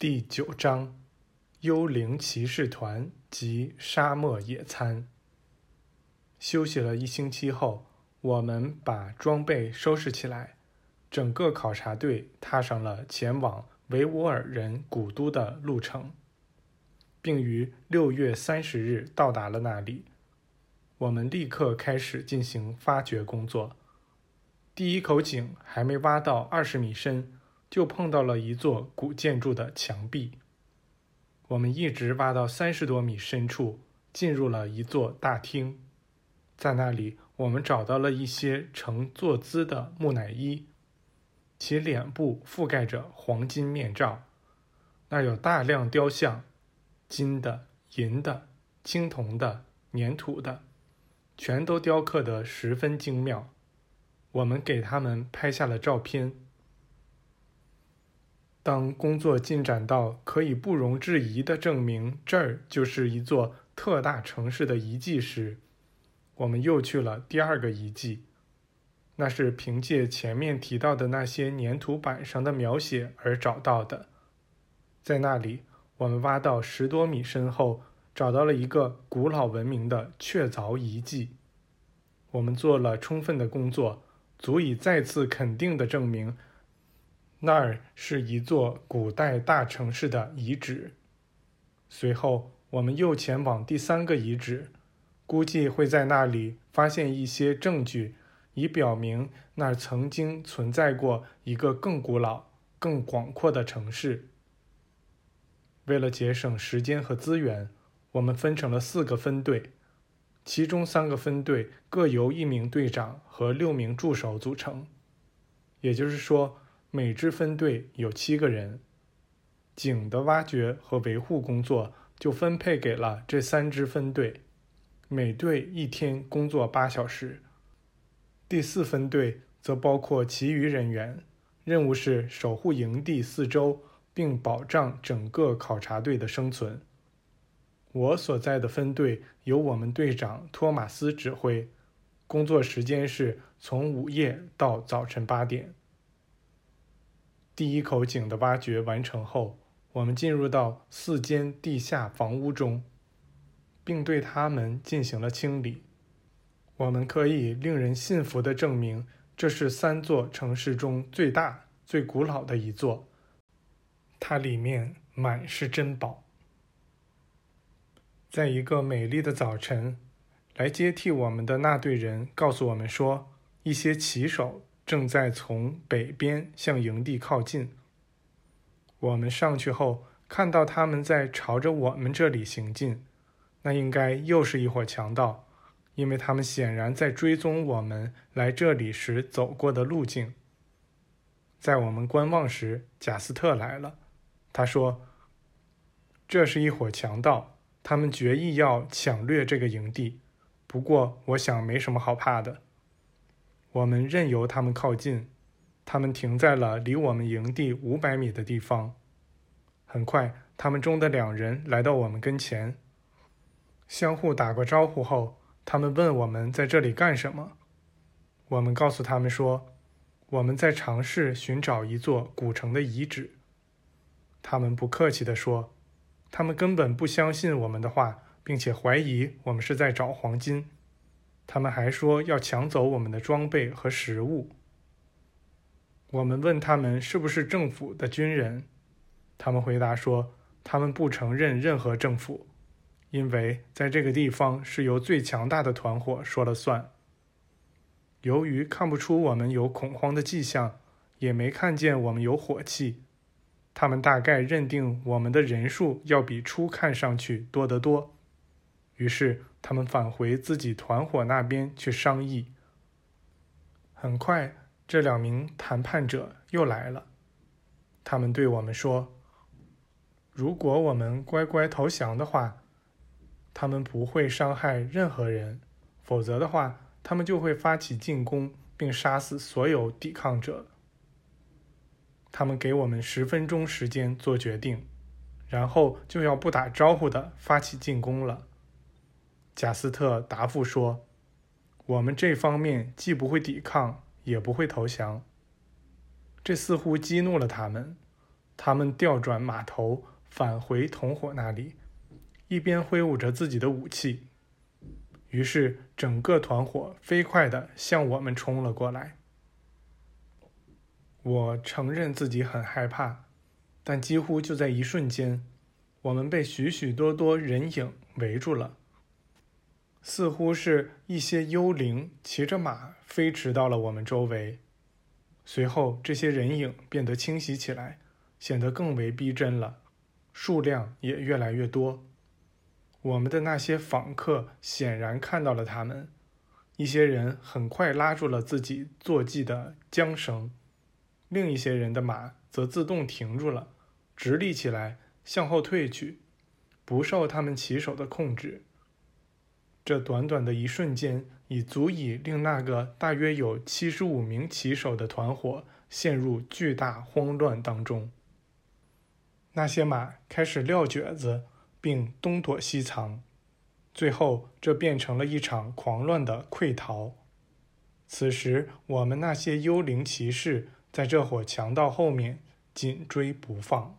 第九章：幽灵骑士团及沙漠野餐。休息了一星期后，我们把装备收拾起来，整个考察队踏上了前往维吾尔人古都的路程，并于六月三十日到达了那里。我们立刻开始进行发掘工作。第一口井还没挖到二十米深，就碰到了一座古建筑的墙壁。我们一直挖到三十多米深处，进入了一座大厅，在那里，我们找到了一些呈坐姿的木乃伊，其脸部覆盖着黄金面罩。那有大量雕像，金的、银的、青铜的、粘土的，全都雕刻得十分精妙。我们给他们拍下了照片。当工作进展到可以不容置疑的证明这儿就是一座特大城市的遗迹时，我们又去了第二个遗迹。那是凭借前面提到的那些粘土板上的描写而找到的。在那里，我们挖到十多米深后，找到了一个古老文明的确凿遗迹。我们做了充分的工作。足以再次肯定的证明，那儿是一座古代大城市的遗址。随后，我们又前往第三个遗址，估计会在那里发现一些证据，以表明那儿曾经存在过一个更古老、更广阔的城市。为了节省时间和资源，我们分成了四个分队。其中三个分队各由一名队长和六名助手组成，也就是说，每支分队有七个人。井的挖掘和维护工作就分配给了这三支分队，每队一天工作八小时。第四分队则包括其余人员，任务是守护营地四周，并保障整个考察队的生存。我所在的分队由我们队长托马斯指挥，工作时间是从午夜到早晨八点。第一口井的挖掘完成后，我们进入到四间地下房屋中，并对它们进行了清理。我们可以令人信服地证明，这是三座城市中最大、最古老的一座，它里面满是珍宝。在一个美丽的早晨，来接替我们的那队人告诉我们说，一些骑手正在从北边向营地靠近。我们上去后，看到他们在朝着我们这里行进，那应该又是一伙强盗，因为他们显然在追踪我们来这里时走过的路径。在我们观望时，贾斯特来了，他说：“这是一伙强盗。”他们决意要抢掠这个营地，不过我想没什么好怕的。我们任由他们靠近，他们停在了离我们营地五百米的地方。很快，他们中的两人来到我们跟前，相互打过招呼后，他们问我们在这里干什么。我们告诉他们说，我们在尝试寻找一座古城的遗址。他们不客气地说。他们根本不相信我们的话，并且怀疑我们是在找黄金。他们还说要抢走我们的装备和食物。我们问他们是不是政府的军人，他们回答说他们不承认任何政府，因为在这个地方是由最强大的团伙说了算。由于看不出我们有恐慌的迹象，也没看见我们有火气。他们大概认定我们的人数要比初看上去多得多，于是他们返回自己团伙那边去商议。很快，这两名谈判者又来了，他们对我们说：“如果我们乖乖投降的话，他们不会伤害任何人；否则的话，他们就会发起进攻，并杀死所有抵抗者。”他们给我们十分钟时间做决定，然后就要不打招呼的发起进攻了。贾斯特答复说：“我们这方面既不会抵抗，也不会投降。”这似乎激怒了他们。他们调转马头返回同伙那里，一边挥舞着自己的武器。于是，整个团伙飞快地向我们冲了过来。我承认自己很害怕，但几乎就在一瞬间，我们被许许多多人影围住了，似乎是一些幽灵骑着马飞驰到了我们周围。随后，这些人影变得清晰起来，显得更为逼真了，数量也越来越多。我们的那些访客显然看到了他们，一些人很快拉住了自己坐骑的缰绳。另一些人的马则自动停住了，直立起来，向后退去，不受他们骑手的控制。这短短的一瞬间，已足以令那个大约有七十五名骑手的团伙陷入巨大慌乱当中。那些马开始撂蹶子，并东躲西藏，最后这变成了一场狂乱的溃逃。此时，我们那些幽灵骑士。在这伙强盗后面紧追不放。